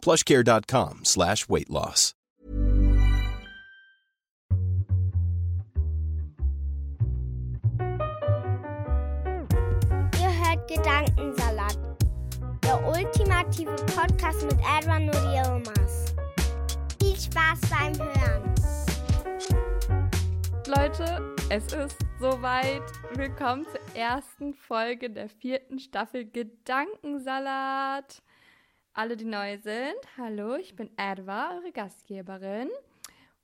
plushcare.com slash weight loss. Ihr hört Gedankensalat, der ultimative Podcast mit Edwin Yilmaz. Viel Spaß beim Hören. Leute, es ist soweit. Willkommen zur ersten Folge der vierten Staffel Gedankensalat. Alle, die neu sind, hallo, ich bin Edwa, eure Gastgeberin.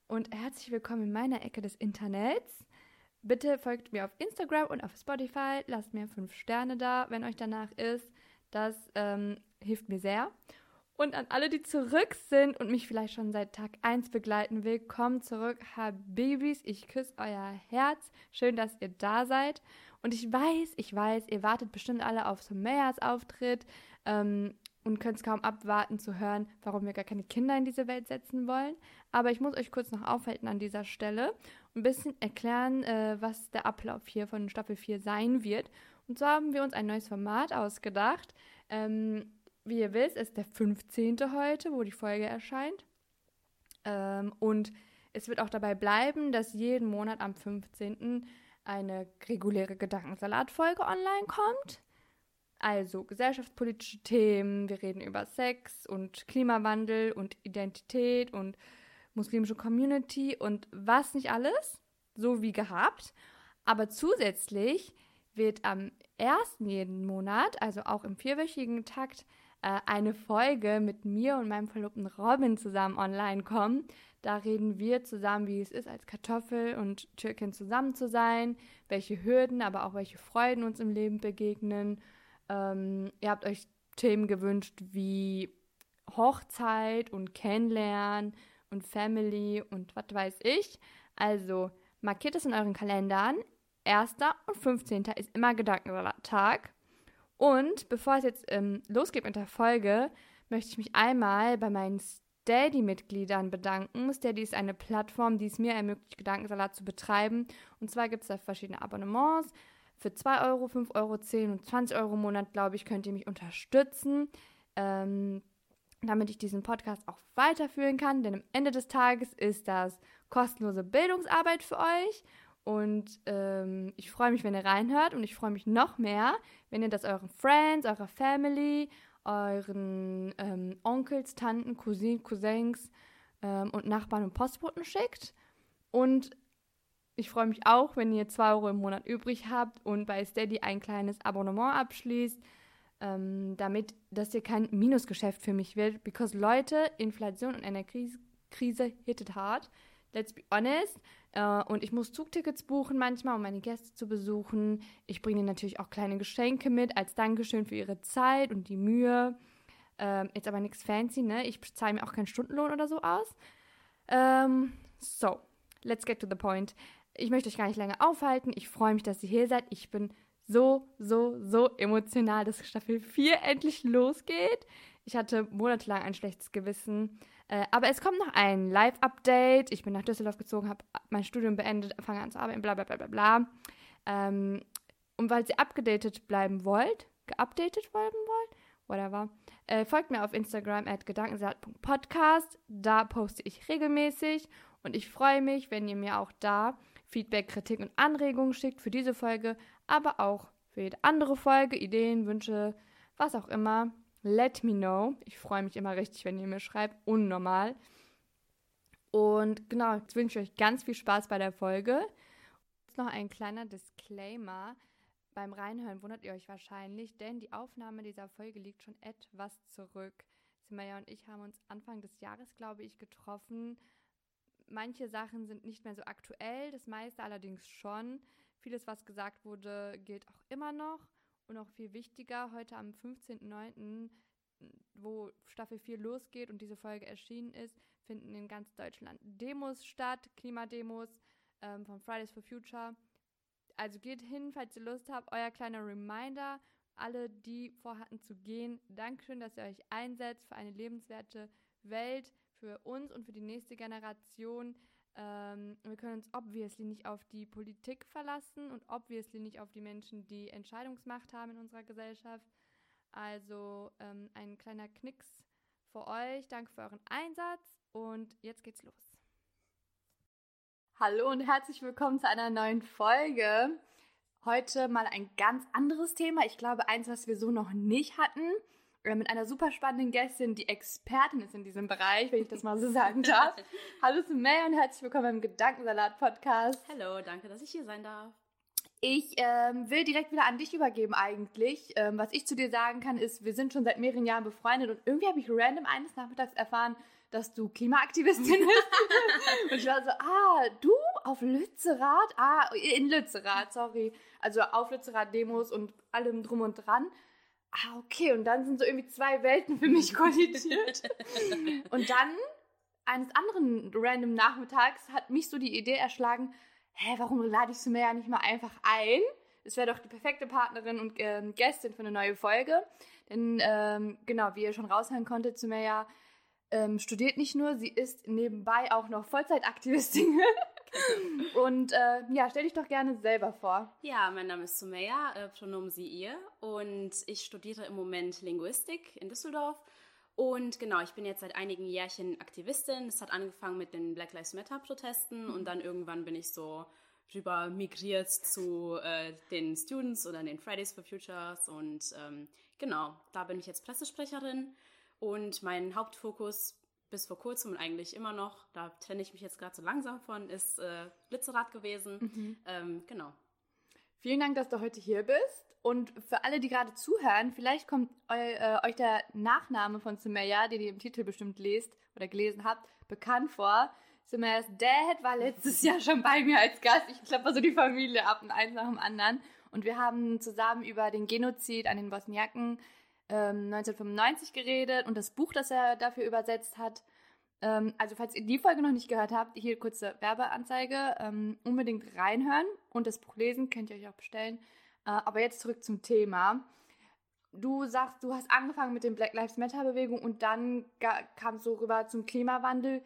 Und herzlich willkommen in meiner Ecke des Internets. Bitte folgt mir auf Instagram und auf Spotify. Lasst mir fünf Sterne da, wenn euch danach ist. Das ähm, hilft mir sehr. Und an alle, die zurück sind und mich vielleicht schon seit Tag 1 begleiten, willkommen zurück, Habibis. Ich küsse euer Herz. Schön, dass ihr da seid. Und ich weiß, ich weiß, ihr wartet bestimmt alle auf Sumayas Auftritt ähm, und könnt es kaum abwarten zu hören, warum wir gar keine Kinder in diese Welt setzen wollen. Aber ich muss euch kurz noch aufhalten an dieser Stelle und ein bisschen erklären, äh, was der Ablauf hier von Staffel 4 sein wird. Und zwar haben wir uns ein neues Format ausgedacht. Ähm, wie ihr wisst, ist der 15. heute, wo die Folge erscheint. Ähm, und es wird auch dabei bleiben, dass jeden Monat am 15. eine reguläre Gedankensalatfolge online kommt. Also gesellschaftspolitische Themen, wir reden über Sex und Klimawandel und Identität und muslimische Community und was nicht alles, so wie gehabt. Aber zusätzlich wird am ersten jeden Monat, also auch im vierwöchigen Takt, äh, eine Folge mit mir und meinem Verlobten Robin zusammen online kommen. Da reden wir zusammen, wie es ist, als Kartoffel und Türkin zusammen zu sein, welche Hürden, aber auch welche Freuden uns im Leben begegnen. Ähm, ihr habt euch Themen gewünscht wie Hochzeit und Kennenlernen und Family und was weiß ich. Also markiert es in euren Kalendern. 1. und 15. ist immer Gedankensalat-Tag. Und bevor es jetzt ähm, losgeht mit der Folge, möchte ich mich einmal bei meinen Steady-Mitgliedern bedanken. Steady ist eine Plattform, die es mir ermöglicht, Gedankensalat zu betreiben. Und zwar gibt es da verschiedene Abonnements. Für 2 Euro, 5 Euro, 10 und 20 Euro im Monat, glaube ich, könnt ihr mich unterstützen, ähm, damit ich diesen Podcast auch weiterführen kann. Denn am Ende des Tages ist das kostenlose Bildungsarbeit für euch. Und ähm, ich freue mich, wenn ihr reinhört. Und ich freue mich noch mehr, wenn ihr das euren Friends, eurer Family, euren ähm, Onkels, Tanten, Cousinen, Cousins ähm, und Nachbarn und Postboten schickt. Und ich freue mich auch, wenn ihr 2 Euro im Monat übrig habt und bei Steady ein kleines Abonnement abschließt, ähm, damit das hier kein Minusgeschäft für mich wird. Because Leute, Inflation und Energiekrise hittet hart. Let's be honest. Äh, und ich muss Zugtickets buchen manchmal, um meine Gäste zu besuchen. Ich bringe ihnen natürlich auch kleine Geschenke mit als Dankeschön für ihre Zeit und die Mühe. Ähm, jetzt aber nichts fancy, ne? Ich zahle mir auch keinen Stundenlohn oder so aus. Ähm, so, let's get to the point. Ich möchte euch gar nicht länger aufhalten. Ich freue mich, dass ihr hier seid. Ich bin so, so, so emotional, dass Staffel 4 endlich losgeht. Ich hatte monatelang ein schlechtes Gewissen. Äh, aber es kommt noch ein Live-Update. Ich bin nach Düsseldorf gezogen, habe mein Studium beendet, fange an zu arbeiten, bla bla bla bla bla. Ähm, und weil ihr abgedatet bleiben wollt, geupdatet bleiben wollt, whatever, äh, folgt mir auf Instagram at gedankensalat.podcast. Da poste ich regelmäßig und ich freue mich, wenn ihr mir auch da Feedback, Kritik und Anregungen schickt für diese Folge, aber auch für jede andere Folge, Ideen, Wünsche, was auch immer. Let me know. Ich freue mich immer richtig, wenn ihr mir schreibt. Unnormal. Und genau, jetzt wünsche ich euch ganz viel Spaß bei der Folge. Jetzt noch ein kleiner Disclaimer. Beim Reinhören wundert ihr euch wahrscheinlich, denn die Aufnahme dieser Folge liegt schon etwas zurück. Simaya und ich haben uns Anfang des Jahres, glaube ich, getroffen Manche Sachen sind nicht mehr so aktuell, das meiste allerdings schon. Vieles, was gesagt wurde, gilt auch immer noch. Und auch viel wichtiger, heute am 15.09. wo Staffel 4 losgeht und diese Folge erschienen ist, finden in ganz Deutschland Demos statt, Klimademos ähm, von Fridays for Future. Also geht hin, falls ihr Lust habt. Euer kleiner Reminder, alle, die vorhatten zu gehen, Dankeschön, dass ihr euch einsetzt für eine lebenswerte Welt, für uns und für die nächste Generation. Ähm, wir können uns obviously nicht auf die Politik verlassen und obviously nicht auf die Menschen, die Entscheidungsmacht haben in unserer Gesellschaft. Also ähm, ein kleiner Knicks für euch. Danke für euren Einsatz und jetzt geht's los. Hallo und herzlich willkommen zu einer neuen Folge. Heute mal ein ganz anderes Thema. Ich glaube, eins, was wir so noch nicht hatten. Mit einer super spannenden Gästin, die Expertin ist in diesem Bereich, wenn ich das mal so sagen darf. Hallo Sumaya und herzlich willkommen beim Gedankensalat-Podcast. Hallo, danke, dass ich hier sein darf. Ich ähm, will direkt wieder an dich übergeben eigentlich. Ähm, was ich zu dir sagen kann, ist, wir sind schon seit mehreren Jahren befreundet und irgendwie habe ich random eines Nachmittags erfahren, dass du Klimaaktivistin bist. und ich war so, ah, du auf Lützerath? Ah, in Lützerath, sorry. Also auf Lützerath-Demos und allem drum und dran. Ah, okay. Und dann sind so irgendwie zwei Welten für mich kollidiert. und dann, eines anderen random Nachmittags, hat mich so die Idee erschlagen, hä, warum lade ich Sumaya nicht mal einfach ein? Es wäre doch die perfekte Partnerin und ähm, Gästin für eine neue Folge. Denn, ähm, genau, wie ihr schon raushören konntet, Sumaya ähm, studiert nicht nur, sie ist nebenbei auch noch Vollzeitaktivistin. und äh, ja, stell dich doch gerne selber vor. Ja, mein Name ist Sumaya, äh, Pronomen sie ihr. Und ich studiere im Moment Linguistik in Düsseldorf. Und genau, ich bin jetzt seit einigen Jährchen Aktivistin. Es hat angefangen mit den Black Lives Matter Protesten mhm. und dann irgendwann bin ich so rüber migriert zu äh, den Students oder den Fridays for Futures und ähm, genau, da bin ich jetzt Pressesprecherin und mein Hauptfokus bis vor kurzem und eigentlich immer noch, da trenne ich mich jetzt gerade so langsam von, ist äh, Blitzerad gewesen. Mhm. Ähm, genau. Vielen Dank, dass du heute hier bist. Und für alle, die gerade zuhören, vielleicht kommt eu, äh, euch der Nachname von Sumeya, den ihr im Titel bestimmt lest oder gelesen habt, bekannt vor. Sumeyas Dad war letztes Jahr schon bei mir als Gast. Ich klappe so die Familie ab und eins nach dem anderen. Und wir haben zusammen über den Genozid an den Bosniaken ähm, 1995 geredet und das Buch, das er dafür übersetzt hat. Ähm, also falls ihr die Folge noch nicht gehört habt, hier kurze Werbeanzeige, ähm, unbedingt reinhören und das Buch lesen, könnt ihr euch auch bestellen. Äh, aber jetzt zurück zum Thema. Du sagst, du hast angefangen mit der Black Lives Matter Bewegung und dann kam es so rüber zum Klimawandel.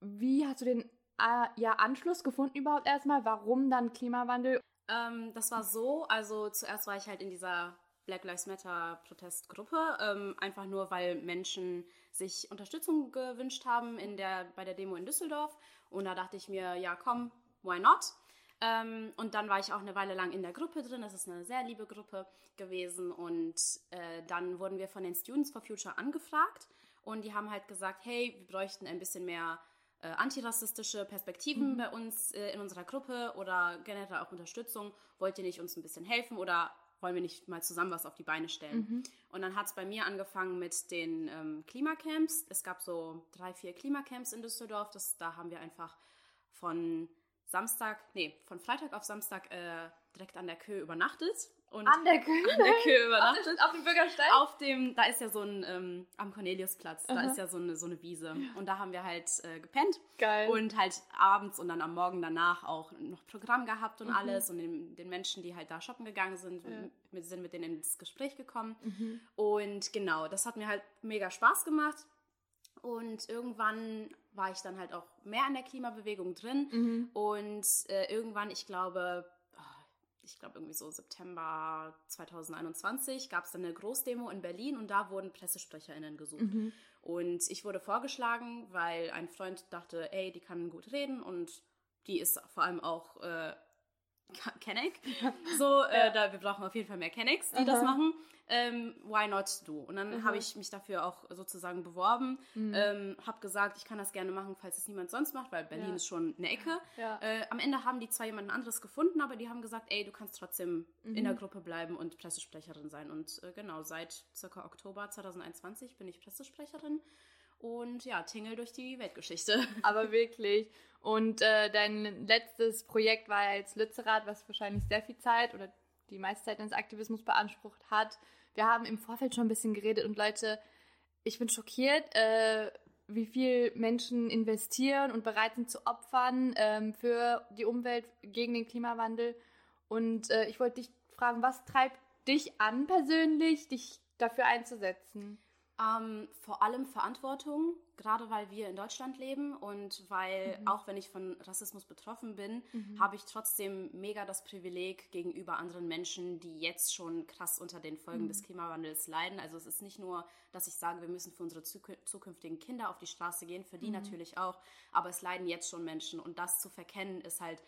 Wie hast du den äh, ja, Anschluss gefunden überhaupt erstmal? Warum dann Klimawandel? Ähm, das war so, also zuerst war ich halt in dieser Black Lives Matter Protestgruppe, ähm, einfach nur, weil Menschen sich Unterstützung gewünscht haben in der, bei der Demo in Düsseldorf. Und da dachte ich mir, ja komm, why not? Ähm, und dann war ich auch eine Weile lang in der Gruppe drin. Das ist eine sehr liebe Gruppe gewesen. Und äh, dann wurden wir von den Students for Future angefragt. Und die haben halt gesagt, hey, wir bräuchten ein bisschen mehr äh, antirassistische Perspektiven mhm. bei uns äh, in unserer Gruppe oder generell auch Unterstützung. Wollt ihr nicht uns ein bisschen helfen oder wollen wir nicht mal zusammen was auf die Beine stellen? Mhm. Und dann hat es bei mir angefangen mit den ähm, Klimacamps. Es gab so drei, vier Klimacamps in Düsseldorf. Das, da haben wir einfach von Samstag, nee, von Freitag auf Samstag äh, direkt an der Kö übernachtet. Und an der Kö? An der Kö übernachtet. auf, dem Bürgersteig? Auf dem, da ist ja so ein, ähm, am Corneliusplatz, da ist ja so eine, so eine Wiese. Und da haben wir halt äh, gepennt. Geil. Und halt abends und dann am Morgen danach auch noch Programm gehabt und mhm. alles. Und den, den, Menschen, die halt da shoppen gegangen sind, ja. mit, sind mit denen ins Gespräch gekommen. Mhm. Und genau, das hat mir halt mega Spaß gemacht. Und irgendwann war ich dann halt auch mehr in der Klimabewegung drin. Mhm. Und äh, irgendwann, ich glaube, ich glaube irgendwie so September 2021, gab es dann eine Großdemo in Berlin und da wurden PressesprecherInnen gesucht. Mhm. Und ich wurde vorgeschlagen, weil ein Freund dachte, ey, die kann gut reden und die ist vor allem auch äh, Kenneck. So, äh, da, wir brauchen auf jeden Fall mehr Kennex, die Aha. das machen. Ähm, why not du? Und dann habe ich mich dafür auch sozusagen beworben, mhm. ähm, habe gesagt, ich kann das gerne machen, falls es niemand sonst macht, weil Berlin ja. ist schon eine Ecke. Ja. Äh, am Ende haben die zwar jemand anderes gefunden, aber die haben gesagt, ey, du kannst trotzdem mhm. in der Gruppe bleiben und Pressesprecherin sein. Und äh, genau, seit circa Oktober 2021 bin ich Pressesprecherin und ja, Tingle durch die Weltgeschichte. Aber wirklich. Und äh, dein letztes Projekt war ja jetzt Lützerath, was wahrscheinlich sehr viel Zeit oder die meiste Zeit deines Aktivismus beansprucht hat. Wir haben im Vorfeld schon ein bisschen geredet und Leute, ich bin schockiert, äh, wie viel Menschen investieren und bereit sind zu opfern ähm, für die Umwelt gegen den Klimawandel. Und äh, ich wollte dich fragen, was treibt dich an persönlich, dich dafür einzusetzen? Ähm, vor allem Verantwortung, gerade weil wir in Deutschland leben und weil mhm. auch wenn ich von Rassismus betroffen bin, mhm. habe ich trotzdem mega das Privileg gegenüber anderen Menschen, die jetzt schon krass unter den Folgen mhm. des Klimawandels leiden. Also es ist nicht nur, dass ich sage, wir müssen für unsere zukünftigen Kinder auf die Straße gehen, für die mhm. natürlich auch, aber es leiden jetzt schon Menschen und das zu verkennen ist halt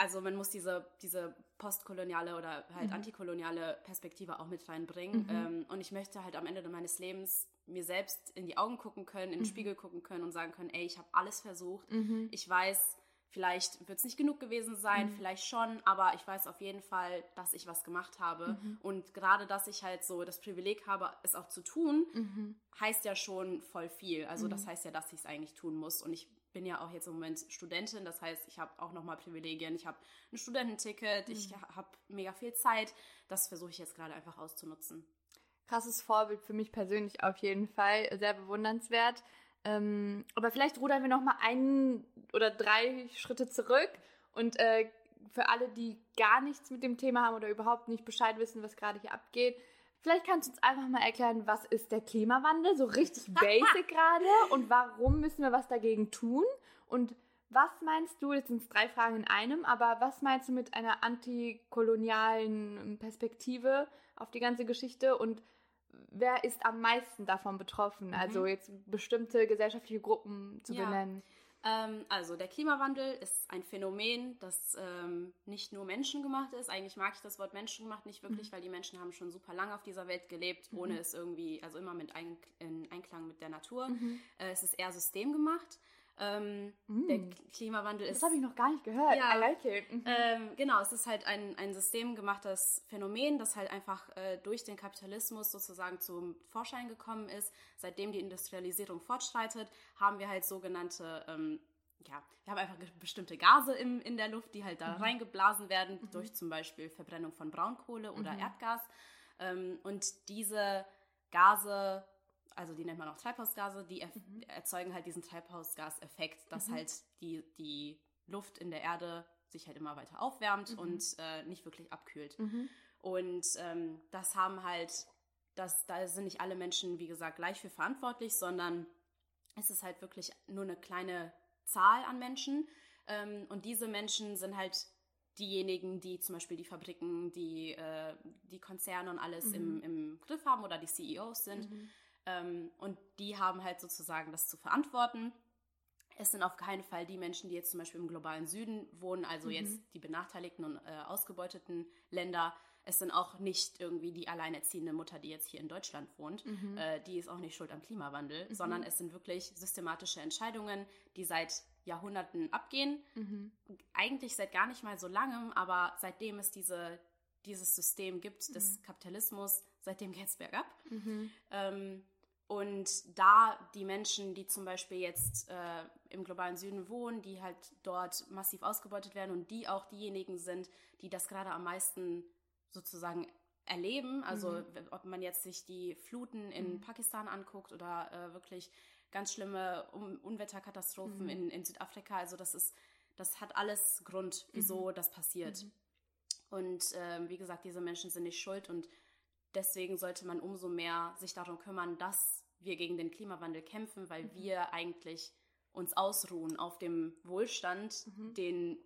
also man muss diese, diese postkoloniale oder halt mhm. antikoloniale Perspektive auch mit reinbringen. Mhm. Ähm, und ich möchte halt am Ende meines Lebens mir selbst in die Augen gucken können, in den mhm. Spiegel gucken können und sagen können, ey, ich habe alles versucht. Mhm. Ich weiß, vielleicht wird es nicht genug gewesen sein, mhm. vielleicht schon, aber ich weiß auf jeden Fall, dass ich was gemacht habe. Mhm. Und gerade, dass ich halt so das Privileg habe, es auch zu tun, heißt ja schon voll viel. Also das heißt ja, dass ich es eigentlich tun muss. Und ich bin ja auch jetzt im Moment Studentin, das heißt, ich habe auch nochmal Privilegien. Ich habe ein Studententicket, mhm. ich habe mega viel Zeit. Das versuche ich jetzt gerade einfach auszunutzen. Krasses Vorbild für mich persönlich auf jeden Fall, sehr bewundernswert. Ähm, aber vielleicht rudern wir nochmal einen oder drei Schritte zurück und äh, für alle, die gar nichts mit dem Thema haben oder überhaupt nicht Bescheid wissen, was gerade hier abgeht, Vielleicht kannst du uns einfach mal erklären, was ist der Klimawandel, so richtig basic gerade und warum müssen wir was dagegen tun und was meinst du, jetzt sind es drei Fragen in einem, aber was meinst du mit einer antikolonialen Perspektive auf die ganze Geschichte und wer ist am meisten davon betroffen? Mhm. Also jetzt bestimmte gesellschaftliche Gruppen zu ja. benennen. Ähm, also der Klimawandel ist ein Phänomen, das ähm, nicht nur menschengemacht ist. Eigentlich mag ich das Wort menschengemacht nicht wirklich, mhm. weil die Menschen haben schon super lange auf dieser Welt gelebt, mhm. ohne es irgendwie, also immer mit ein, in Einklang mit der Natur. Mhm. Äh, es ist eher systemgemacht. Ähm, mm. Der Klimawandel ist. Das habe ich noch gar nicht gehört. Ja, I like it. Mhm. Ähm, genau, es ist halt ein, ein systemgemachtes Phänomen, das halt einfach äh, durch den Kapitalismus sozusagen zum Vorschein gekommen ist. Seitdem die Industrialisierung fortschreitet, haben wir halt sogenannte. Ähm, ja, wir haben einfach bestimmte Gase im, in der Luft, die halt da mhm. reingeblasen werden, mhm. durch zum Beispiel Verbrennung von Braunkohle oder mhm. Erdgas. Ähm, und diese Gase also die nennt man auch Treibhausgase, die mhm. erzeugen halt diesen Treibhausgaseffekt, dass mhm. halt die, die Luft in der Erde sich halt immer weiter aufwärmt mhm. und äh, nicht wirklich abkühlt. Mhm. Und ähm, das haben halt, das, da sind nicht alle Menschen, wie gesagt, gleich für verantwortlich, sondern es ist halt wirklich nur eine kleine Zahl an Menschen. Ähm, und diese Menschen sind halt diejenigen, die zum Beispiel die Fabriken, die, äh, die Konzerne und alles mhm. im, im Griff haben oder die CEOs sind. Mhm. Ähm, und die haben halt sozusagen das zu verantworten. Es sind auf keinen Fall die Menschen, die jetzt zum Beispiel im globalen Süden wohnen, also mhm. jetzt die benachteiligten und äh, ausgebeuteten Länder. Es sind auch nicht irgendwie die alleinerziehende Mutter, die jetzt hier in Deutschland wohnt. Mhm. Äh, die ist auch nicht schuld am Klimawandel, mhm. sondern es sind wirklich systematische Entscheidungen, die seit Jahrhunderten abgehen. Mhm. Eigentlich seit gar nicht mal so langem, aber seitdem es diese, dieses System gibt des mhm. Kapitalismus, seitdem geht es bergab. Mhm. Ähm, und da die Menschen, die zum Beispiel jetzt äh, im globalen Süden wohnen, die halt dort massiv ausgebeutet werden und die auch diejenigen sind, die das gerade am meisten sozusagen erleben. Also mhm. ob man jetzt sich die Fluten in mhm. Pakistan anguckt oder äh, wirklich ganz schlimme Un Unwetterkatastrophen mhm. in, in Südafrika. Also das ist, das hat alles Grund, wieso mhm. das passiert. Mhm. Und äh, wie gesagt, diese Menschen sind nicht schuld und deswegen sollte man umso mehr sich darum kümmern, dass wir gegen den Klimawandel kämpfen, weil mhm. wir eigentlich uns ausruhen auf dem Wohlstand, mhm. den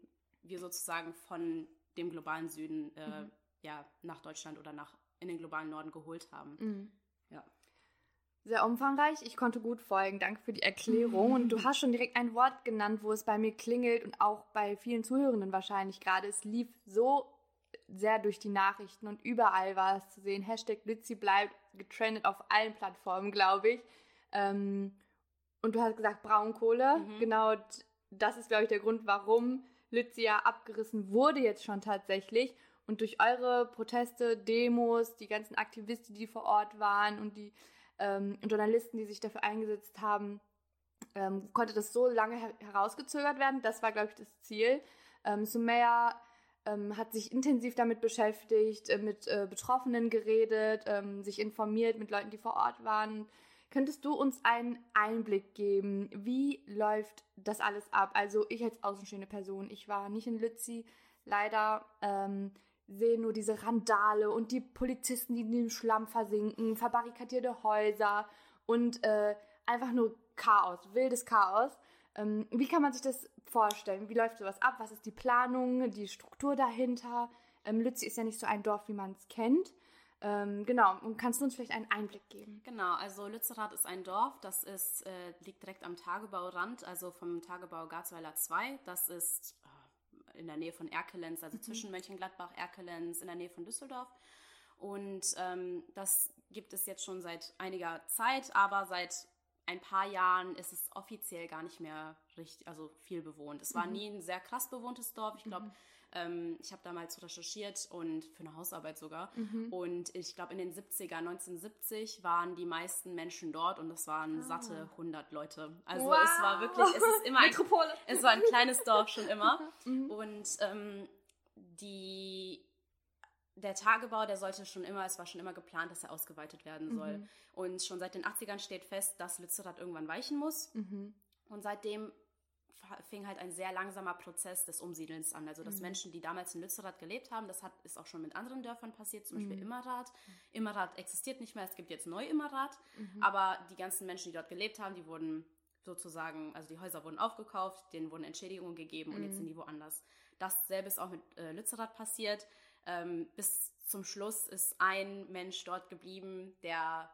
wir sozusagen von dem globalen Süden äh, mhm. ja, nach Deutschland oder nach in den globalen Norden geholt haben. Mhm. Ja. Sehr umfangreich. Ich konnte gut folgen. Danke für die Erklärung. Und du hast schon direkt ein Wort genannt, wo es bei mir klingelt und auch bei vielen Zuhörenden wahrscheinlich gerade. Es lief so sehr durch die Nachrichten und überall war es zu sehen. Hashtag Litzy bleibt getrendet auf allen Plattformen, glaube ich. Ähm, und du hast gesagt Braunkohle. Mhm. Genau das ist, glaube ich, der Grund, warum Litzy ja abgerissen wurde jetzt schon tatsächlich. Und durch eure Proteste, Demos, die ganzen Aktivisten, die vor Ort waren und die ähm, Journalisten, die sich dafür eingesetzt haben, ähm, konnte das so lange her herausgezögert werden. Das war, glaube ich, das Ziel. Ähm, Sumaya ähm, hat sich intensiv damit beschäftigt, äh, mit äh, Betroffenen geredet, ähm, sich informiert mit Leuten, die vor Ort waren. Könntest du uns einen Einblick geben, wie läuft das alles ab? Also ich als außenstehende Person, ich war nicht in Lützi, leider ähm, sehe nur diese Randale und die Polizisten, die in dem Schlamm versinken, verbarrikadierte Häuser und äh, einfach nur Chaos, wildes Chaos. Ähm, wie kann man sich das vorstellen? Wie läuft sowas ab? Was ist die Planung, die Struktur dahinter? Ähm, Lützi ist ja nicht so ein Dorf, wie man es kennt. Ähm, genau, und kannst du uns vielleicht einen Einblick geben? Genau, also Lützerath ist ein Dorf, das ist, äh, liegt direkt am Tagebaurand, also vom Tagebau Garzweiler 2. Das ist äh, in der Nähe von Erkelenz, also mhm. zwischen Mönchengladbach, Erkelenz, in der Nähe von Düsseldorf. Und ähm, das gibt es jetzt schon seit einiger Zeit, aber seit ein paar Jahren ist es offiziell gar nicht mehr richtig, also viel bewohnt. Es war mhm. nie ein sehr krass bewohntes Dorf. Ich glaube, mhm. ähm, ich habe damals recherchiert und für eine Hausarbeit sogar. Mhm. Und ich glaube, in den 70er, 1970 waren die meisten Menschen dort und es waren ah. satte 100 Leute. Also wow. es war wirklich, es ist immer ein, es war ein kleines Dorf schon immer. Mhm. Und ähm, die der Tagebau, der sollte schon immer, es war schon immer geplant, dass er ausgeweitet werden soll. Mhm. Und schon seit den 80ern steht fest, dass Lützerath irgendwann weichen muss. Mhm. Und seitdem fing halt ein sehr langsamer Prozess des Umsiedelns an. Also, dass mhm. Menschen, die damals in Lützerath gelebt haben, das hat, ist auch schon mit anderen Dörfern passiert, zum Beispiel mhm. Immerath. Immerath existiert nicht mehr, es gibt jetzt Neu-Immerath. Mhm. Aber die ganzen Menschen, die dort gelebt haben, die wurden sozusagen, also die Häuser wurden aufgekauft, denen wurden Entschädigungen gegeben und jetzt mhm. sind die woanders. Dasselbe ist auch mit äh, Lützerath passiert. Ähm, bis zum Schluss ist ein Mensch dort geblieben, der,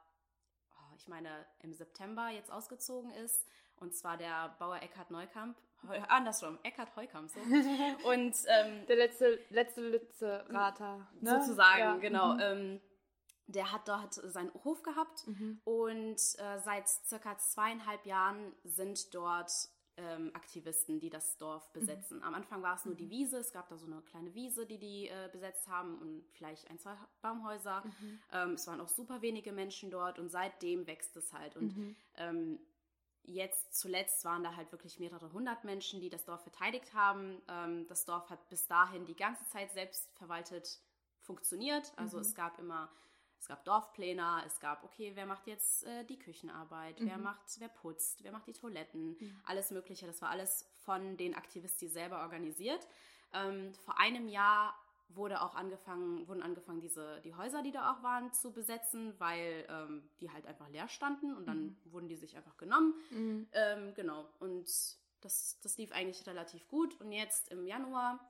oh, ich meine, im September jetzt ausgezogen ist. Und zwar der Bauer Eckhard Neukamp. Heu, andersrum, Eckhard Heukamp. So. Und, ähm, der letzte, letzte Lützerater. Ne? Sozusagen, ja. genau. Mhm. Ähm, der hat dort seinen Hof gehabt mhm. und äh, seit circa zweieinhalb Jahren sind dort ähm, Aktivisten, die das Dorf mhm. besetzen. Mhm. Am Anfang war es nur die mhm. Wiese, es gab da so eine kleine Wiese, die die äh, besetzt haben und vielleicht ein, zwei Baumhäuser. Mhm. Ähm, es waren auch super wenige Menschen dort und seitdem wächst es halt. Und mhm. ähm, jetzt zuletzt waren da halt wirklich mehrere hundert Menschen, die das Dorf verteidigt haben. Ähm, das Dorf hat bis dahin die ganze Zeit selbst verwaltet funktioniert. Also mhm. es gab immer es gab Dorfpläne, es gab, okay, wer macht jetzt äh, die Küchenarbeit, mhm. wer macht, wer putzt, wer macht die Toiletten, mhm. alles Mögliche. Das war alles von den Aktivisten selber organisiert. Ähm, vor einem Jahr wurde auch angefangen, wurden angefangen, diese, die Häuser, die da auch waren, zu besetzen, weil ähm, die halt einfach leer standen und dann mhm. wurden die sich einfach genommen. Mhm. Ähm, genau. Und das, das lief eigentlich relativ gut. Und jetzt im Januar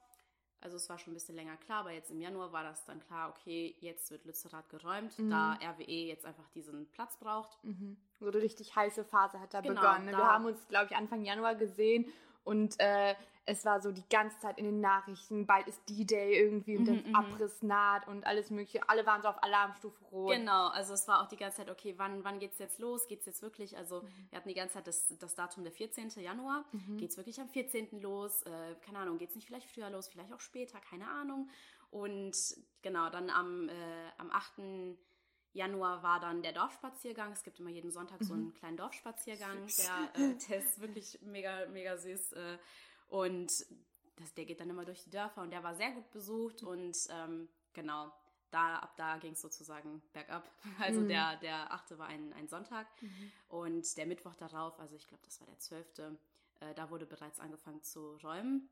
also es war schon ein bisschen länger klar, aber jetzt im Januar war das dann klar, okay, jetzt wird Lützerath geräumt, mhm. da RWE jetzt einfach diesen Platz braucht. Mhm. So eine richtig heiße Phase hat da genau, begonnen. Ne? Da Wir haben uns, glaube ich, Anfang Januar gesehen und äh, es war so die ganze Zeit in den Nachrichten, bald ist D-Day irgendwie und mhm, der Abriss naht und alles mögliche. Alle waren so auf Alarmstufe rot. Genau, also es war auch die ganze Zeit, okay, wann, wann geht es jetzt los? Geht es jetzt wirklich? Also mhm. wir hatten die ganze Zeit das, das Datum der 14. Januar. Mhm. Geht es wirklich am 14. los? Äh, keine Ahnung, geht es nicht vielleicht früher los, vielleicht auch später, keine Ahnung. Und genau, dann am, äh, am 8. Januar war dann der Dorfspaziergang. Es gibt immer jeden Sonntag so einen mhm. kleinen Dorfspaziergang. Der, äh, der ist wirklich mega, mega süß. Äh, und das, der geht dann immer durch die Dörfer und der war sehr gut besucht und ähm, genau, da, ab da ging es sozusagen bergab. Also mhm. der, der 8. war ein, ein Sonntag mhm. und der Mittwoch darauf, also ich glaube, das war der 12., äh, da wurde bereits angefangen zu räumen.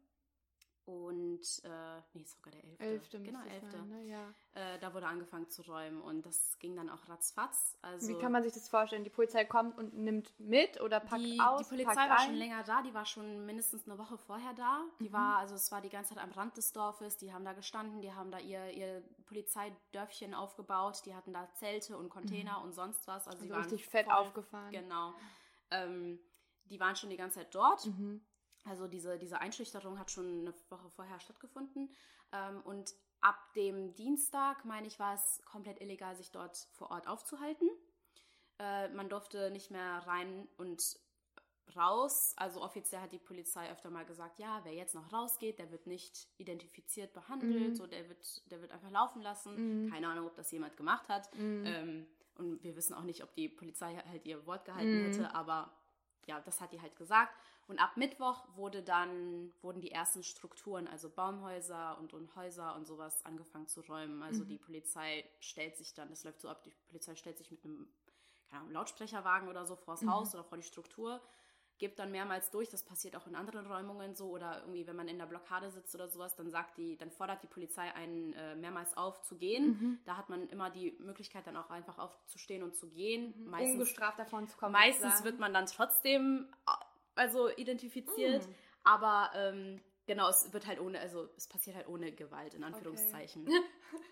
Und, äh, nee, sogar der 11. Elfte genau, 11. Sein, ne? ja. Äh, da wurde angefangen zu räumen und das ging dann auch ratzfatz. Also, Wie kann man sich das vorstellen? Die Polizei kommt und nimmt mit oder packt die, aus? Die Polizei war ein? schon länger da, die war schon mindestens eine Woche vorher da. Die mhm. war, also es war die ganze Zeit am Rand des Dorfes, die haben da gestanden, die haben da ihr, ihr Polizeidörfchen aufgebaut, die hatten da Zelte und Container mhm. und sonst was. Also, also die waren richtig fett voll, aufgefahren. Genau. Ähm, die waren schon die ganze Zeit dort. Mhm. Also diese, diese Einschüchterung hat schon eine Woche vorher stattgefunden. Ähm, und ab dem Dienstag, meine ich, war es komplett illegal, sich dort vor Ort aufzuhalten. Äh, man durfte nicht mehr rein und raus. Also offiziell hat die Polizei öfter mal gesagt, ja, wer jetzt noch rausgeht, der wird nicht identifiziert behandelt, mhm. so der wird, der wird einfach laufen lassen. Mhm. Keine Ahnung, ob das jemand gemacht hat. Mhm. Ähm, und wir wissen auch nicht, ob die Polizei halt ihr Wort gehalten mhm. hätte, aber ja, das hat die halt gesagt. Und ab Mittwoch wurde dann, wurden die ersten Strukturen, also Baumhäuser und, und Häuser und sowas angefangen zu räumen. Also mhm. die Polizei stellt sich dann, das läuft so ab, die Polizei stellt sich mit einem keine Ahnung, Lautsprecherwagen oder so vors mhm. Haus oder vor die Struktur gibt dann mehrmals durch. Das passiert auch in anderen Räumungen so oder irgendwie, wenn man in der Blockade sitzt oder sowas, dann sagt die, dann fordert die Polizei einen äh, mehrmals auf zu gehen. Mhm. Da hat man immer die Möglichkeit dann auch einfach aufzustehen und zu gehen. Mhm. Meistens, Ungestraft davon zu kommen. Meistens wird man dann trotzdem äh, also identifiziert, mhm. aber ähm, Genau, es wird halt ohne, also es passiert halt ohne Gewalt, in Anführungszeichen. Okay.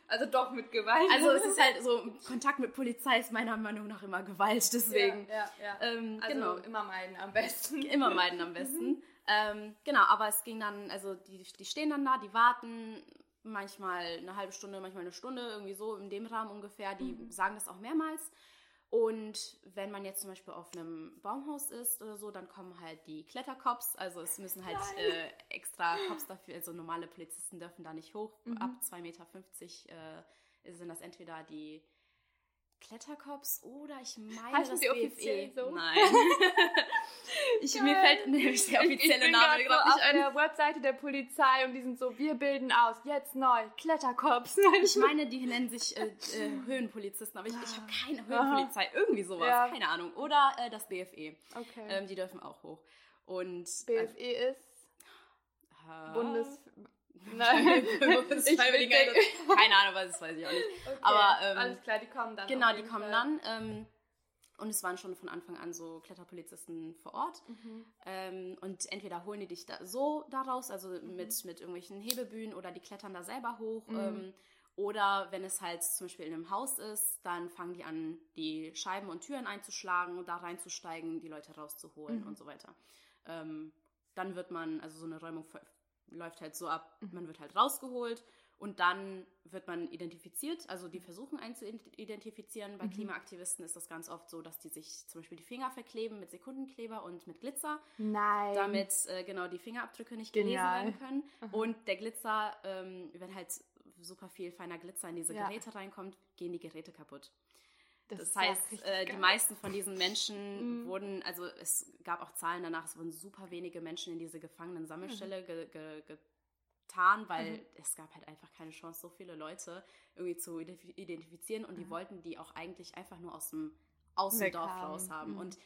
Also doch mit Gewalt. Also es ist halt so, Kontakt mit Polizei ist meiner Meinung nach immer Gewalt, deswegen. Ja, ja, ja. Ähm, also genau. immer meiden am besten. Immer meiden am besten. Mhm. ähm, genau, aber es ging dann, also die, die stehen dann da, die warten manchmal eine halbe Stunde, manchmal eine Stunde, irgendwie so in dem Rahmen ungefähr. Die mhm. sagen das auch mehrmals. Und wenn man jetzt zum Beispiel auf einem Baumhaus ist oder so, dann kommen halt die Klettercops. Also es müssen halt äh, extra Cops dafür, also normale Polizisten dürfen da nicht hoch. Mhm. Ab 2,50 Meter äh, sind das entweder die Klettercops oder ich meine Heißen das die BFE. offiziell so? Nein. ich, mir fällt nämlich der offizielle Name gerade so nicht auf der Webseite der Polizei und die sind so, wir bilden aus, jetzt neu, Klettercops. ich meine, die nennen sich äh, äh, Höhenpolizisten, aber ich, ich habe keine Höhenpolizei, irgendwie sowas, ja. keine Ahnung. Oder äh, das BFE. Okay. Ähm, die dürfen auch hoch. Und BFE äh, ist Bundes Nein. Keine Ahnung, was das weiß ich auch nicht. Okay, Aber ähm, alles klar, die kommen dann. Genau, die kommen Fall. dann. Ähm, und es waren schon von Anfang an so Kletterpolizisten vor Ort. Mhm. Ähm, und entweder holen die dich da so daraus, also mhm. mit, mit irgendwelchen Hebebühnen oder die klettern da selber hoch. Mhm. Ähm, oder wenn es halt zum Beispiel in einem Haus ist, dann fangen die an, die Scheiben und Türen einzuschlagen, da reinzusteigen, die Leute rauszuholen mhm. und so weiter. Ähm, dann wird man, also so eine Räumung läuft halt so ab, mhm. man wird halt rausgeholt und dann wird man identifiziert, also die versuchen einen zu identifizieren. Bei mhm. Klimaaktivisten ist das ganz oft so, dass die sich zum Beispiel die Finger verkleben mit Sekundenkleber und mit Glitzer. Nein. Damit äh, genau die Fingerabdrücke nicht Genial. gelesen werden können. Mhm. Und der Glitzer, ähm, wenn halt super viel feiner Glitzer in diese ja. Geräte reinkommt, gehen die Geräte kaputt. Das, das heißt, äh, die meisten von diesen Menschen mhm. wurden, also es gab auch Zahlen danach, es wurden super wenige Menschen in diese Gefangenen-Sammelstelle mhm. ge, ge, getan, weil mhm. es gab halt einfach keine Chance, so viele Leute irgendwie zu identifizieren und die mhm. wollten die auch eigentlich einfach nur aus dem Außendorf raus haben. Mhm. Und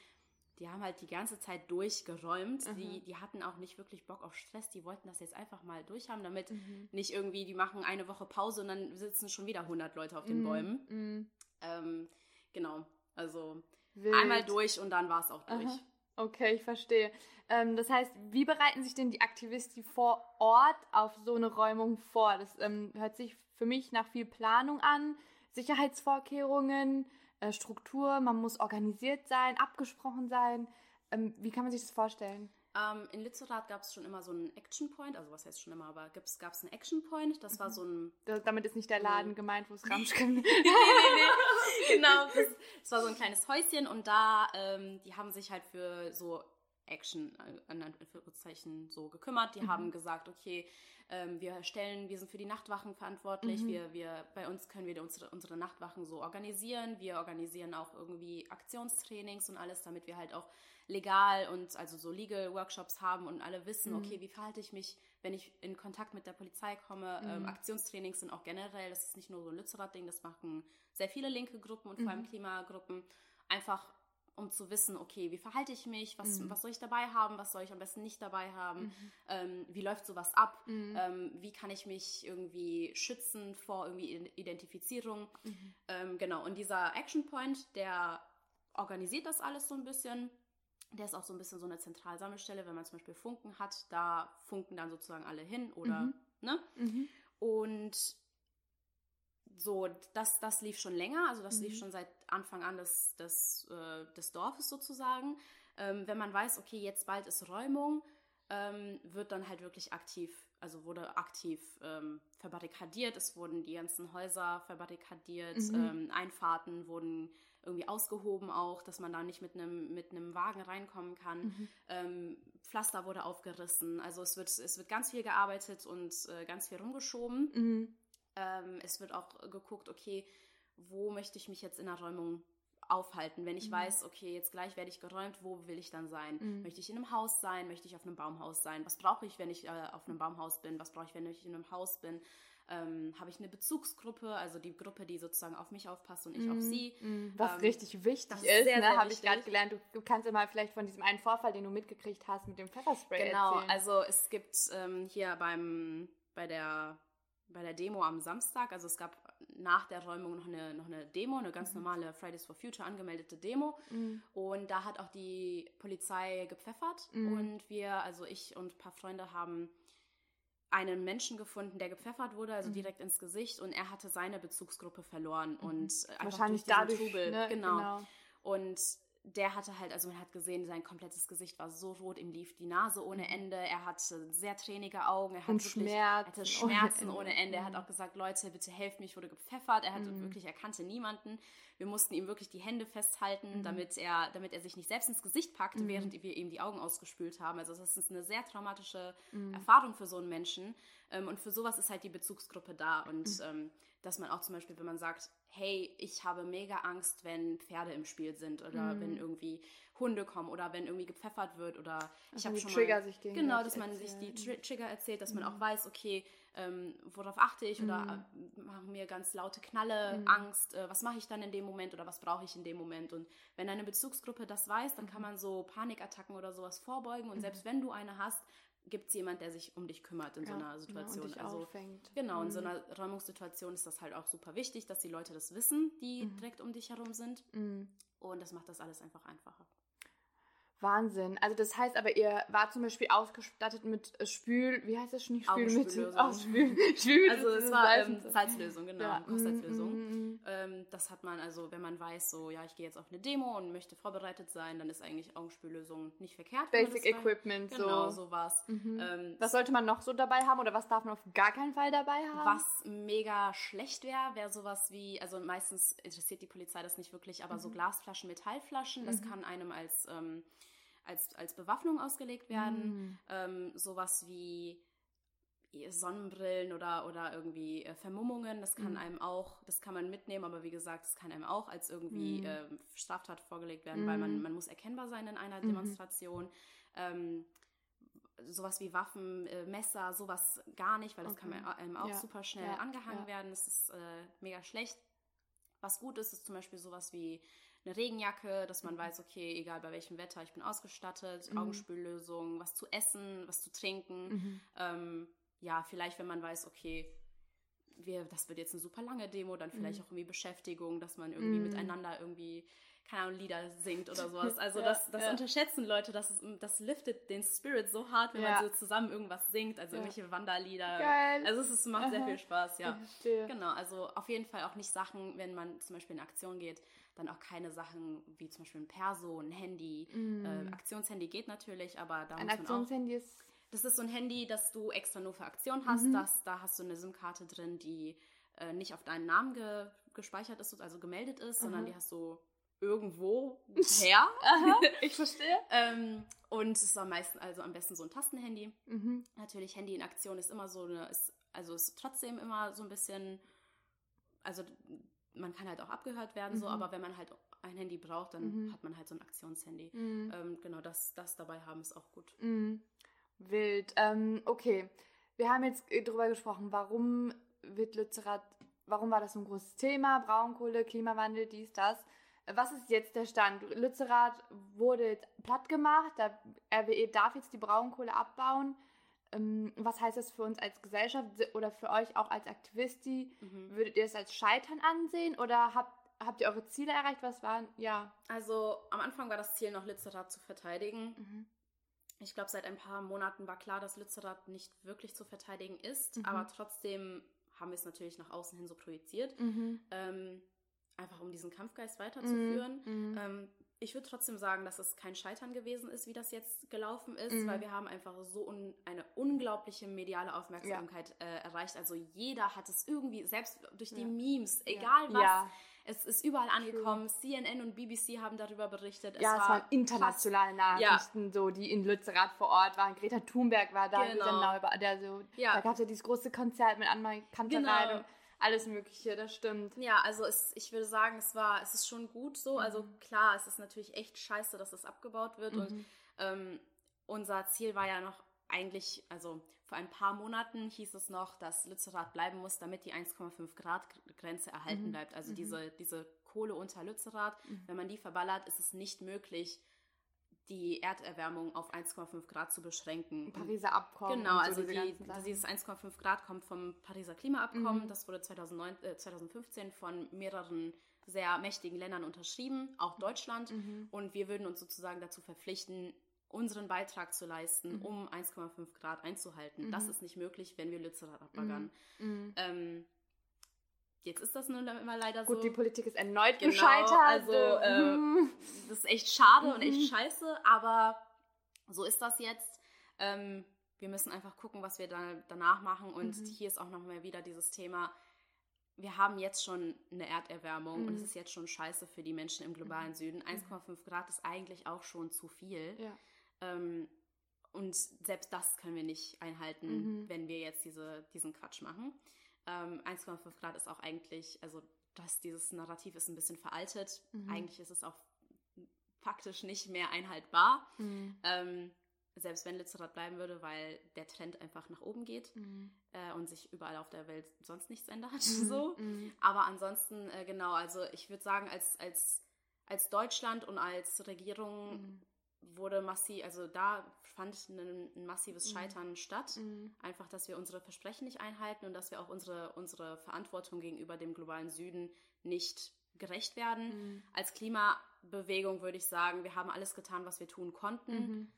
die haben halt die ganze Zeit durchgeräumt. Mhm. Die, die hatten auch nicht wirklich Bock auf Stress. Die wollten das jetzt einfach mal durchhaben, damit mhm. nicht irgendwie, die machen eine Woche Pause und dann sitzen schon wieder 100 Leute auf den mhm. Bäumen. Mhm. Ähm, Genau, also Wild. einmal durch und dann war es auch durch. Aha. Okay, ich verstehe. Ähm, das heißt, wie bereiten sich denn die Aktivisten vor Ort auf so eine Räumung vor? Das ähm, hört sich für mich nach viel Planung an, Sicherheitsvorkehrungen, äh, Struktur, man muss organisiert sein, abgesprochen sein. Ähm, wie kann man sich das vorstellen? Ähm, in Lützerath gab es schon immer so einen Action Point, also was heißt schon immer, aber gab es einen Action Point, das war mhm. so ein... Das, damit ist nicht der Laden gemeint, wo es Ramschken... nee, nee, nee, genau. Das, das, war so ein kleines Häuschen und da, ähm, die haben sich halt für so Action, äh, in Anführungszeichen, so gekümmert. Die mhm. haben gesagt, okay, ähm, wir stellen, wir sind für die Nachtwachen verantwortlich, mhm. wir, wir, bei uns können wir unsere, unsere Nachtwachen so organisieren. Wir organisieren auch irgendwie Aktionstrainings und alles, damit wir halt auch legal und also so Legal Workshops haben und alle wissen, mhm. okay, wie verhalte ich mich, wenn ich in Kontakt mit der Polizei komme. Ähm, mhm. Ähm, Aktionstrainings sind auch generell, das ist nicht nur so ein Lützerath-Ding, das machen sehr viele linke Gruppen und vor allem mhm. Klimagruppen. Einfach um zu wissen, okay, wie verhalte ich mich, was, mhm. was soll ich dabei haben, was soll ich am besten nicht dabei haben, mhm. ähm, wie läuft sowas ab, mhm. ähm, wie kann ich mich irgendwie schützen vor irgendwie Identifizierung. Mhm. Ähm, genau, und dieser Action Point, der organisiert das alles so ein bisschen der ist auch so ein bisschen so eine Zentralsammelstelle, wenn man zum Beispiel Funken hat, da funken dann sozusagen alle hin oder, mhm. ne? Mhm. Und so, das, das lief schon länger, also das mhm. lief schon seit Anfang an des, des, äh, des Dorfes sozusagen. Ähm, wenn man weiß, okay, jetzt bald ist Räumung, ähm, wird dann halt wirklich aktiv, also wurde aktiv ähm, verbarrikadiert, es wurden die ganzen Häuser verbarrikadiert, mhm. ähm, Einfahrten wurden irgendwie ausgehoben auch, dass man da nicht mit einem mit einem Wagen reinkommen kann. Mhm. Ähm, Pflaster wurde aufgerissen. Also es wird es wird ganz viel gearbeitet und äh, ganz viel rumgeschoben. Mhm. Ähm, es wird auch geguckt, okay, wo möchte ich mich jetzt in der Räumung aufhalten, wenn ich mhm. weiß, okay, jetzt gleich werde ich geräumt, wo will ich dann sein? Mhm. Möchte ich in einem Haus sein? Möchte ich auf einem Baumhaus sein? Was brauche ich, wenn ich äh, auf einem Baumhaus bin? Was brauche ich, wenn ich in einem Haus bin? Ähm, habe ich eine Bezugsgruppe, also die Gruppe, die sozusagen auf mich aufpasst und ich mm, auf sie. Mm, was ähm, richtig wichtig ist, ist ne, habe ich gerade gelernt. Du, kannst ja mal vielleicht von diesem einen Vorfall, den du mitgekriegt hast, mit dem Pfefferspray Genau, erzählen. also es gibt ähm, hier beim, bei der bei der Demo am Samstag, also es gab nach der Räumung noch eine, noch eine Demo, eine ganz mhm. normale Fridays for Future angemeldete Demo. Mhm. Und da hat auch die Polizei gepfeffert. Mhm. Und wir, also ich und ein paar Freunde haben einen Menschen gefunden, der gepfeffert wurde, also mhm. direkt ins Gesicht. Und er hatte seine Bezugsgruppe verloren. Mhm. Und Wahrscheinlich durch dadurch, Trubel. Ne? Genau. genau. Und der hatte halt, also man hat gesehen, sein komplettes Gesicht war so rot, ihm lief die Nase ohne mhm. Ende, er hatte sehr tränige Augen, er, hat wirklich, hatte Schmerzen ohne Ende. ohne Ende. Er hat auch gesagt, Leute, bitte helft mir, ich wurde gepfeffert. Er hatte mhm. wirklich, er kannte niemanden. Wir mussten ihm wirklich die Hände festhalten, mhm. damit, er, damit er sich nicht selbst ins Gesicht packt, mhm. während wir ihm die Augen ausgespült haben. Also das ist eine sehr traumatische mhm. Erfahrung für so einen Menschen. Ähm, und für sowas ist halt die Bezugsgruppe da. Und mhm. ähm, dass man auch zum Beispiel, wenn man sagt, hey, ich habe mega Angst, wenn Pferde im Spiel sind oder mhm. wenn irgendwie Hunde kommen oder wenn irgendwie gepfeffert wird oder also ich habe schon Trigger mal, sich genau, dass man sich die Tr Trigger erzählt, dass mhm. man auch weiß, okay, ähm, worauf achte ich oder mhm. äh, machen mir ganz laute Knalle mhm. Angst, äh, was mache ich dann in dem Moment oder was brauche ich in dem Moment und wenn eine Bezugsgruppe das weiß, dann kann mhm. man so Panikattacken oder sowas vorbeugen und mhm. selbst wenn du eine hast, gibt es jemand, der sich um dich kümmert in ja, so einer Situation. Ja, also auffängt. genau, in so mhm. einer Räumungssituation ist das halt auch super wichtig, dass die Leute das wissen, die mhm. direkt um dich herum sind. Mhm. Und das macht das alles einfach einfacher. Wahnsinn. Also das heißt aber, ihr war zum Beispiel ausgestattet mit Spül, wie heißt das nicht Spülmittel? Spül, Spülmittel. Also es war ähm, Salzlösung, genau, ja. Kochsalzlösung. Mm, mm, mm. Ähm, das hat man also, wenn man weiß, so ja, ich gehe jetzt auf eine Demo und möchte vorbereitet sein, dann ist eigentlich Augenspüllösung nicht verkehrt. Basic Equipment, so. Genau, sowas. Mhm. Ähm, was sollte man noch so dabei haben oder was darf man auf gar keinen Fall dabei haben? Was mega schlecht wäre, wäre sowas wie, also meistens interessiert die Polizei das nicht wirklich, aber mhm. so Glasflaschen, Metallflaschen, das mhm. kann einem als ähm, als, als Bewaffnung ausgelegt werden. Mm. Ähm, sowas wie Sonnenbrillen oder, oder irgendwie äh, Vermummungen, das kann mm. einem auch, das kann man mitnehmen, aber wie gesagt, das kann einem auch als irgendwie mm. äh, Straftat vorgelegt werden, weil man, mm. man muss erkennbar sein in einer -hmm. Demonstration. Ähm, sowas wie Waffen, äh, Messer, sowas gar nicht, weil das okay. kann einem auch ja. super schnell ja. angehangen ja. werden. Das ist äh, mega schlecht. Was gut ist, ist zum Beispiel sowas wie eine Regenjacke, dass man weiß, okay, egal bei welchem Wetter, ich bin ausgestattet, mhm. Augenspüllösung, was zu essen, was zu trinken. Mhm. Ähm, ja, vielleicht, wenn man weiß, okay, wir, das wird jetzt eine super lange Demo, dann vielleicht mhm. auch irgendwie Beschäftigung, dass man irgendwie mhm. miteinander irgendwie, keine Ahnung, Lieder singt oder sowas. Also ja, das, das ja. unterschätzen Leute, das, das liftet den Spirit so hart, wenn ja. man so zusammen irgendwas singt, also irgendwelche Wanderlieder. Geil. Also es ist, macht Aha. sehr viel Spaß, ja. Genau, also auf jeden Fall auch nicht Sachen, wenn man zum Beispiel in Aktion geht, dann auch keine Sachen wie zum Beispiel ein Perso, ein Handy. Mm. Äh, Aktionshandy geht natürlich, aber da ein muss man Aktionshandy ist das ist so ein Handy, das du extra nur für Aktion hast. Mhm. Das, da hast du eine SIM-Karte drin, die äh, nicht auf deinen Namen ge gespeichert ist, also gemeldet ist, mhm. sondern die hast du irgendwo her. Ich verstehe. ähm, und es ist am meisten, also am besten so ein Tastenhandy. Mhm. Natürlich, Handy in Aktion ist immer so eine, ist, also ist trotzdem immer so ein bisschen, also man kann halt auch abgehört werden, mhm. so, aber wenn man halt ein Handy braucht, dann mhm. hat man halt so ein Aktionshandy. Mhm. Ähm, genau, das, das dabei haben ist auch gut. Mhm. Wild. Ähm, okay, wir haben jetzt darüber gesprochen, warum wird Lützerath, warum war das so ein großes Thema? Braunkohle, Klimawandel, dies, das. Was ist jetzt der Stand? Lützerath wurde jetzt platt gemacht, der RWE darf jetzt die Braunkohle abbauen. Ähm, was heißt das für uns als Gesellschaft oder für euch auch als Aktivisti? Mhm. Würdet ihr es als Scheitern ansehen oder habt, habt ihr eure Ziele erreicht? Was waren, ja? Also am Anfang war das Ziel noch Lützerath zu verteidigen. Mhm. Ich glaube, seit ein paar Monaten war klar, dass Lützerath nicht wirklich zu verteidigen ist, mhm. aber trotzdem haben wir es natürlich nach außen hin so projiziert. Mhm. Ähm, einfach um diesen Kampfgeist weiterzuführen. Mhm. mhm. Ähm, ich würde trotzdem sagen, dass es kein Scheitern gewesen ist, wie das jetzt gelaufen ist, mhm. weil wir haben einfach so un eine unglaubliche mediale Aufmerksamkeit ja. äh, erreicht. Also jeder hat es irgendwie, selbst durch die ja. Memes, egal ja. was, es ist überall angekommen. CNN und BBC haben darüber berichtet. Es ja, es waren internationale Nachrichten, so die in Lützerath vor Ort waren. Greta Thunberg war da, genau. der so, da gab es ja dieses große Konzert mit Anna Kanterei. Genau. Alles Mögliche, das stimmt. Ja, also es, ich würde sagen, es war, es ist schon gut so. Also Mhm. klar, es ist natürlich echt scheiße, dass es abgebaut wird. Und Mhm. ähm, unser Ziel war ja noch eigentlich, also vor ein paar Monaten hieß es noch, dass Lützerath bleiben muss, damit die 1,5 Grad Grenze erhalten Mhm. bleibt. Also diese, diese Kohle unter Lützerath, wenn man die verballert, ist es nicht möglich, die Erderwärmung auf 1,5 Grad zu beschränken. Pariser Abkommen. Genau, so also diese die, dieses 1,5 Grad kommt vom Pariser Klimaabkommen. Mhm. Das wurde 2009, äh, 2015 von mehreren sehr mächtigen Ländern unterschrieben, auch Deutschland. Mhm. Und wir würden uns sozusagen dazu verpflichten, unseren Beitrag zu leisten, Mhm. um 1,5 Grad einzuhalten. Mhm. Das ist nicht möglich, wenn wir Lützerath abbaggern. Mhm. Ähm, jetzt ist das nun immer leider Gut, so. die Politik ist erneut Genau, gescheitert. also, äh, Mhm. Das ist echt schade und Mhm. echt scheiße, aber so ist das jetzt. Ähm, wir müssen einfach gucken, was wir da, danach machen. Und Mhm. hier ist auch nochmal wieder dieses Thema, wir haben jetzt schon eine Erderwärmung und Mhm. es ist jetzt schon scheiße für die Menschen im globalen Süden. 1,5 Grad ist eigentlich auch schon zu viel. ja. Ähm, und selbst das können wir nicht einhalten, Mhm. wenn wir jetzt diese, diesen Quatsch machen. Ähm, 1,5 Grad ist auch eigentlich, also das, dieses Narrativ ist ein bisschen veraltet. Mhm. Eigentlich ist es auch faktisch nicht mehr einhaltbar. Mhm. Ähm, selbst wenn Lützerath bleiben würde, weil der Trend einfach nach oben geht Mhm. äh, und sich überall auf der Welt sonst nichts ändert. Mhm. So. Mhm. Aber ansonsten, äh, genau, also ich würde sagen, als, als, als Deutschland und als Regierung Mhm. Wurde massiv, also da fand ein, ein massives Mhm. Scheitern statt. Mhm. Einfach, dass wir unsere Versprechen nicht einhalten und dass wir auch unsere, unsere Verantwortung gegenüber dem globalen Süden nicht gerecht werden. Mhm. Als Klimabewegung würde ich sagen, wir haben alles getan, was wir tun konnten Mhm.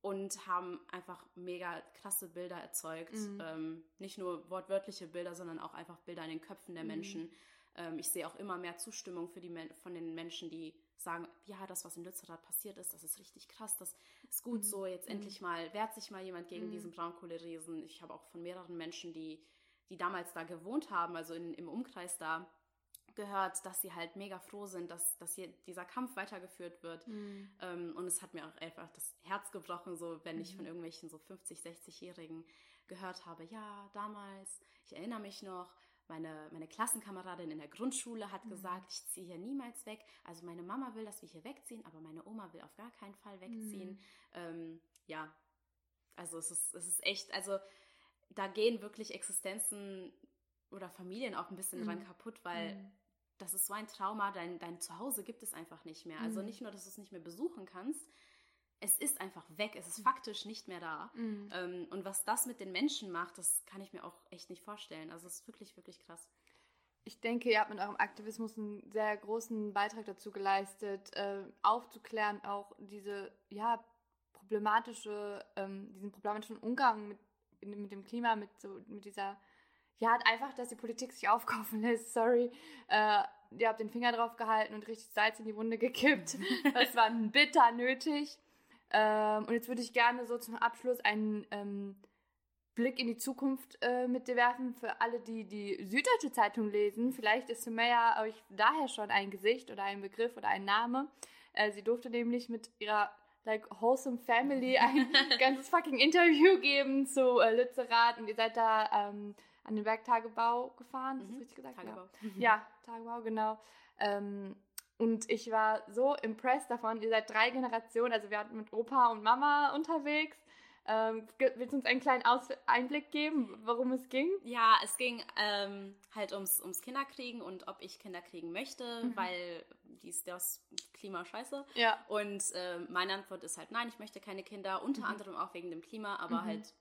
und haben einfach mega krasse Bilder erzeugt. Mhm. Ähm, nicht nur wortwörtliche Bilder, sondern auch einfach Bilder in den Köpfen der Mhm. Menschen. Ähm, ich sehe auch immer mehr Zustimmung für die Men von den Menschen, die sagen, ja, das, was in Lützerath passiert ist, das ist richtig krass, das ist gut Mhm. so, jetzt Mhm. endlich mal, wehrt sich mal jemand gegen Mhm. diesen Braunkohleriesen. Ich habe auch von mehreren Menschen, die, die damals da gewohnt haben, also in, im Umkreis da, gehört, dass sie halt mega froh sind, dass, dass hier dieser Kampf weitergeführt wird. Mhm. Ähm, und es hat mir auch einfach das Herz gebrochen, so wenn ich Mhm. von irgendwelchen so 50, 60-Jährigen gehört habe, ja, damals, ich erinnere mich noch, meine, meine Klassenkameradin in der Grundschule hat Mhm. gesagt, ich ziehe hier niemals weg. Also meine Mama will, dass wir hier wegziehen, aber meine Oma will auf gar keinen Fall wegziehen. Mhm. Ähm, ja, also es ist, es ist echt, also da gehen wirklich Existenzen oder Familien auch ein bisschen Mhm. dran kaputt, weil Mhm. das ist so ein Trauma, dein, dein Zuhause gibt es einfach nicht mehr. Also Mhm. nicht nur, dass du es nicht mehr besuchen kannst, es ist einfach weg, es ist faktisch nicht mehr da. Mhm. Ähm, und was das mit den Menschen macht, das kann ich mir auch echt nicht vorstellen. Also es ist wirklich, wirklich krass. Ich denke, ihr habt mit eurem Aktivismus einen sehr großen Beitrag dazu geleistet, äh, aufzuklären, auch diese ja, problematische, ähm, diesen problematischen Umgang mit, mit dem Klima, mit so mit dieser, ja, einfach, dass die Politik sich aufkaufen lässt, sorry. Äh, ihr habt den Finger drauf gehalten und richtig Salz in die Wunde gekippt. Das war bitter nötig. Ähm, und jetzt würde ich gerne so zum Abschluss einen ähm, Blick in die Zukunft äh, mit dir werfen für alle, die die Süddeutsche Zeitung lesen. Vielleicht ist Sumaya euch daher schon ein Gesicht oder ein Begriff oder ein Name. Äh, sie durfte nämlich mit ihrer like wholesome family ein ganzes fucking Interview geben zu äh, Lützerath und ihr seid da ähm, an den Werktagebau gefahren. Ist das Mhm. richtig gesagt? Tagebau. Ja, Tagebau, genau. Ähm, und ich war so impressed davon. Ihr seid drei Generationen, also wir hatten mit Opa und Mama unterwegs. Ähm, willst du uns einen kleinen Aus Einblick geben, worum es ging? Ja, es ging ähm, halt ums, ums Kinderkriegen und ob ich Kinder kriegen möchte, Mhm. weil dies, das Klima scheiße. Ja. Und äh, meine Antwort ist halt nein, ich möchte keine Kinder, unter Mhm. anderem auch wegen dem Klima, aber Mhm. halt,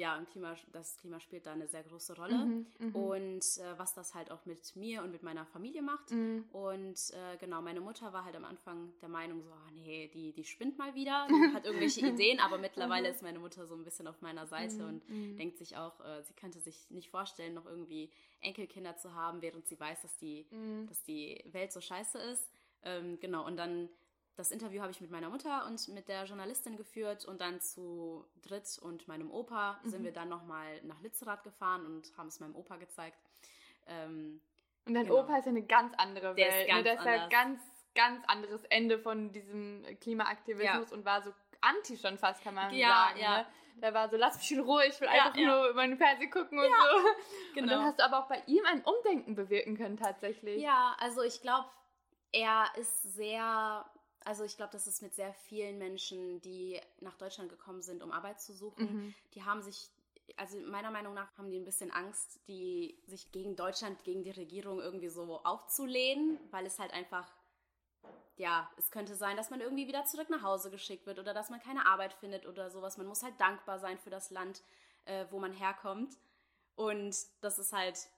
ja, im Klima, das Klima spielt da eine sehr große Rolle. Mhm, mhm. Und äh, was das halt auch mit mir und mit meiner Familie macht. Mhm. Und äh, genau, meine Mutter war halt am Anfang der Meinung so, ah, nee, die, die spinnt mal wieder, die hat irgendwelche Ideen, aber mittlerweile Mhm. ist meine Mutter so ein bisschen auf meiner Seite Mhm, und mhm. denkt sich auch, äh, sie könnte sich nicht vorstellen, noch irgendwie Enkelkinder zu haben, während sie weiß, dass die, dass die Welt so scheiße ist. Ähm, genau, und dann das Interview habe ich mit meiner Mutter und mit der Journalistin geführt und dann zu dritt und meinem Opa sind Mhm. wir dann nochmal nach Litzerath gefahren und haben es meinem Opa gezeigt. Ähm, Und dein Genau. Opa ist ja eine ganz andere Der ist Welt. ganz ne? Der ist ja ganz, ganz anderes Ende von diesem Klimaaktivismus und war so anti schon fast, kann man Ja, sagen. ja. Ne? der war so, lass mich in Ruhe, ich will Ja, einfach ja. nur meinen Fernsehen gucken und so. Und dann Genau. hast du aber auch bei ihm ein Umdenken bewirken können tatsächlich. Ja, also ich glaube, er ist sehr, also ich glaube, das ist mit sehr vielen Menschen, die nach Deutschland gekommen sind, um Arbeit zu suchen, Mhm. die haben sich, also meiner Meinung nach haben die ein bisschen Angst, die sich gegen Deutschland, gegen die Regierung irgendwie so aufzulehnen, weil es halt einfach, ja, es könnte sein, dass man irgendwie wieder zurück nach Hause geschickt wird oder dass man keine Arbeit findet oder sowas. Man muss halt dankbar sein für das Land, äh, wo man herkommt. Und das ist halt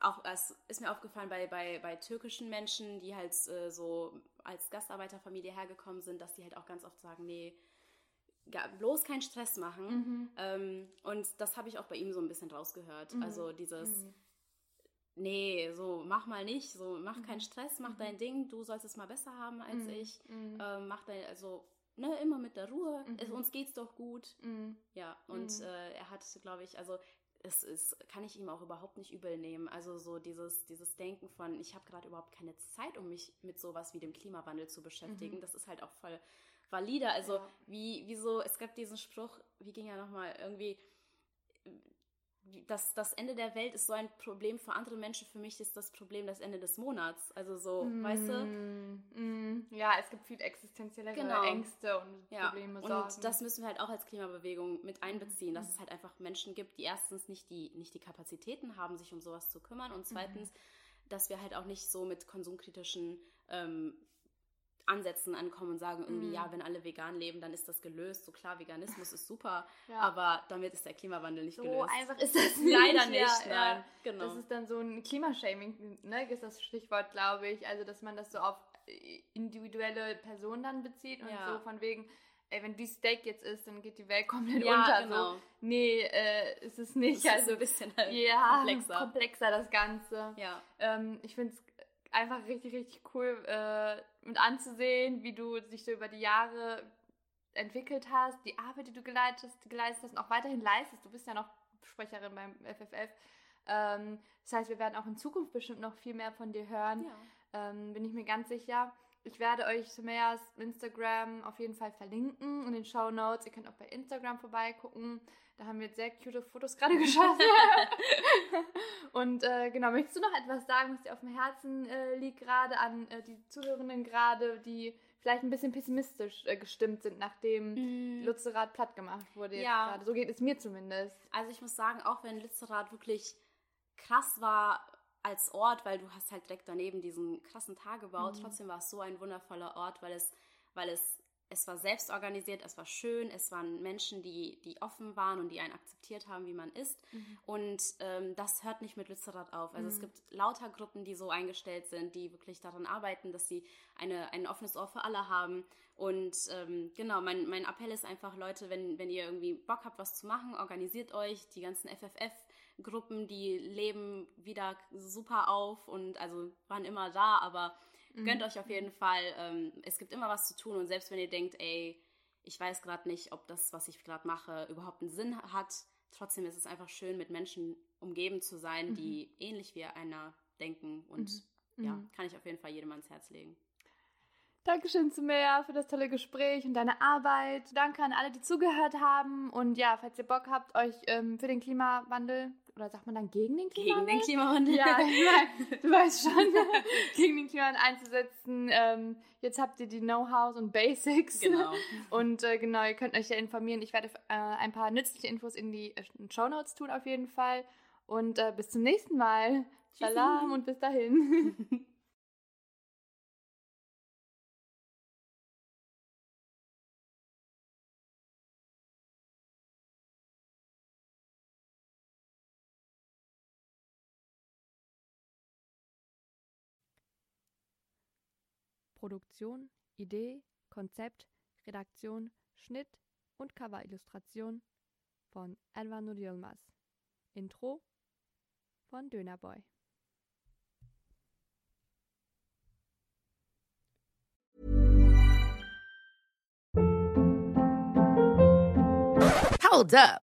auch, es ist mir aufgefallen bei, bei, bei türkischen Menschen, die halt äh, so als Gastarbeiterfamilie hergekommen sind, dass die halt auch ganz oft sagen, nee, bloß keinen Stress machen. Mhm. Ähm, und das habe ich auch bei ihm so ein bisschen rausgehört. Mhm. Also dieses, Mhm. nee, so mach mal nicht, so mach Mhm. keinen Stress, mach dein Ding, du sollst es mal besser haben als Mhm. ich. Mhm. Ähm, mach dein, also, ne, immer mit der Ruhe, Mhm. es, uns geht's doch gut. Mhm. Ja, und Mhm. äh, er hat, glaube ich, also es ist, kann ich ihm auch überhaupt nicht übel nehmen. Also so dieses, dieses Denken von, ich habe gerade überhaupt keine Zeit, um mich mit sowas wie dem Klimawandel zu beschäftigen. Mhm. Das ist halt auch voll valide. Also Ja. wie, wieso, es gab diesen Spruch, wie ging er nochmal, irgendwie, wie- das, das Ende der Welt ist so ein Problem für andere Menschen, für mich ist das Problem das Ende des Monats. Also so, weißt du? Mm, mm. Ja, es gibt viel existenziellere Genau. Ängste und Ja, Probleme, und Sorgen. das müssen wir halt auch als Klimabewegung mit einbeziehen, dass Mhm. es halt einfach Menschen gibt, die erstens nicht die, nicht die Kapazitäten haben, sich um sowas zu kümmern und zweitens, dass wir halt auch nicht so mit konsumkritischen ähm, Ansätzen ankommen und sagen irgendwie, Mhm. ja, wenn alle vegan leben, dann ist das gelöst. So klar, Veganismus ist super, Ja. aber damit ist der Klimawandel nicht so gelöst. einfach ist das nicht. Leider nicht, ja, nein. Ja. Genau. Das ist dann so ein Klimashaming, ne, ist das Stichwort, glaube ich. Also, dass man das so auf individuelle Personen dann bezieht und so von wegen, ey, wenn die Steak jetzt isst, dann geht die Welt komplett Ja, unter. genau. So, nee, äh, ist es nicht. das also, ist ein bisschen halt ja, komplexer. komplexer das Ganze. ja. Ähm, ich finde es einfach richtig, richtig cool äh, mit anzusehen, wie du dich so über die Jahre entwickelt hast, die Arbeit, die du geleistet, geleistet hast und auch weiterhin leistest. Du bist ja noch Sprecherin beim FFF. Ähm, das heißt, wir werden auch in Zukunft bestimmt noch viel mehr von dir hören. ja. Ähm, bin ich mir ganz sicher. Ich werde euch Sumayas Instagram auf jeden Fall verlinken in den Show Notes. Ihr könnt auch bei Instagram vorbeigucken. Da haben wir jetzt sehr cute Fotos gerade geschossen. Und äh, genau, möchtest du noch etwas sagen, was dir auf dem Herzen äh, liegt, gerade an äh, die Zuhörenden gerade, die vielleicht ein bisschen pessimistisch äh, gestimmt sind, nachdem Mm. Lützerath platt gemacht wurde jetzt Ja. gerade. So geht es mir zumindest. Also ich muss sagen, auch wenn Lützerath wirklich krass war als Ort, weil du hast halt direkt daneben diesen krassen Tagebau, Mhm. trotzdem war es so ein wundervoller Ort, weil es, weil es, es war selbst organisiert, es war schön, es waren Menschen, die, die offen waren und die einen akzeptiert haben, wie man ist. Und ähm, das hört nicht mit Lützerath auf. Also es Mhm. gibt lauter Gruppen, die so eingestellt sind, die wirklich daran arbeiten, dass sie eine, ein offenes Ohr für alle haben. Und ähm, genau, mein, mein Appell ist einfach, Leute, wenn, wenn ihr irgendwie Bock habt, was zu machen, organisiert euch. Die ganzen FFF-Gruppen, die leben wieder super auf und also waren immer da, aber gönnt euch auf jeden Fall. Ähm, es gibt immer was zu tun und selbst wenn ihr denkt, ey, ich weiß gerade nicht, ob das, was ich gerade mache, überhaupt einen Sinn hat, trotzdem ist es einfach schön, mit Menschen umgeben zu sein, die ähnlich wie einer denken und ja, Mhm. kann ich auf jeden Fall jedem ans Herz legen. Dankeschön, Sumea, für das tolle Gespräch und deine Arbeit. Danke an alle, die zugehört haben. Und ja, falls ihr Bock habt, euch ähm, für den Klimawandel, oder sagt man dann gegen den Gegen Klimawandel? den Klimawandel. Ja, du weißt schon, gegen den Klimawandel einzusetzen. Ähm, jetzt habt ihr die Know-hows und Basics. Genau. Und äh, genau, ihr könnt euch ja informieren. Ich werde äh, ein paar nützliche Infos in die äh, Show Notes tun, auf jeden Fall. Und äh, bis zum nächsten Mal. Tschüssi. Salam und bis dahin. Produktion, Idee, Konzept, Redaktion, Schnitt und Coverillustration von Elva Nur Yilmaz. Intro von Dönerboy. Hold up.